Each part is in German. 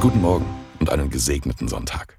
Guten Morgen und einen gesegneten Sonntag.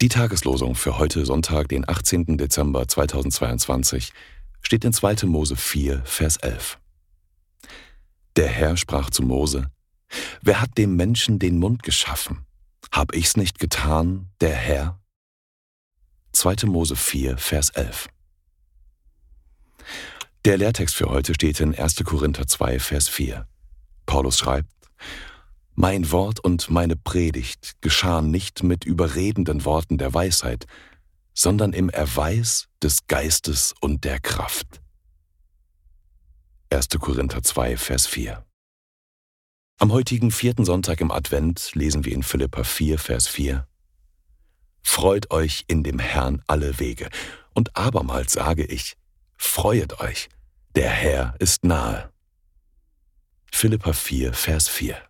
Die Tageslosung für heute Sonntag, den 18. Dezember 2022, steht in 2. Mose 4, Vers 11. Der Herr sprach zu Mose, Wer hat dem Menschen den Mund geschaffen? Hab ich's nicht getan, der Herr? 2. Mose 4, Vers 11. Der Lehrtext für heute steht in 1. Korinther 2, Vers 4. Paulus schreibt, mein Wort und meine Predigt geschahen nicht mit überredenden Worten der Weisheit, sondern im Erweis des Geistes und der Kraft. 1. Korinther 2, Vers 4. Am heutigen vierten Sonntag im Advent lesen wir in Philippa 4, Vers 4. Freut euch in dem Herrn alle Wege. Und abermals sage ich, freuet euch, der Herr ist nahe. Philippa 4, Vers 4.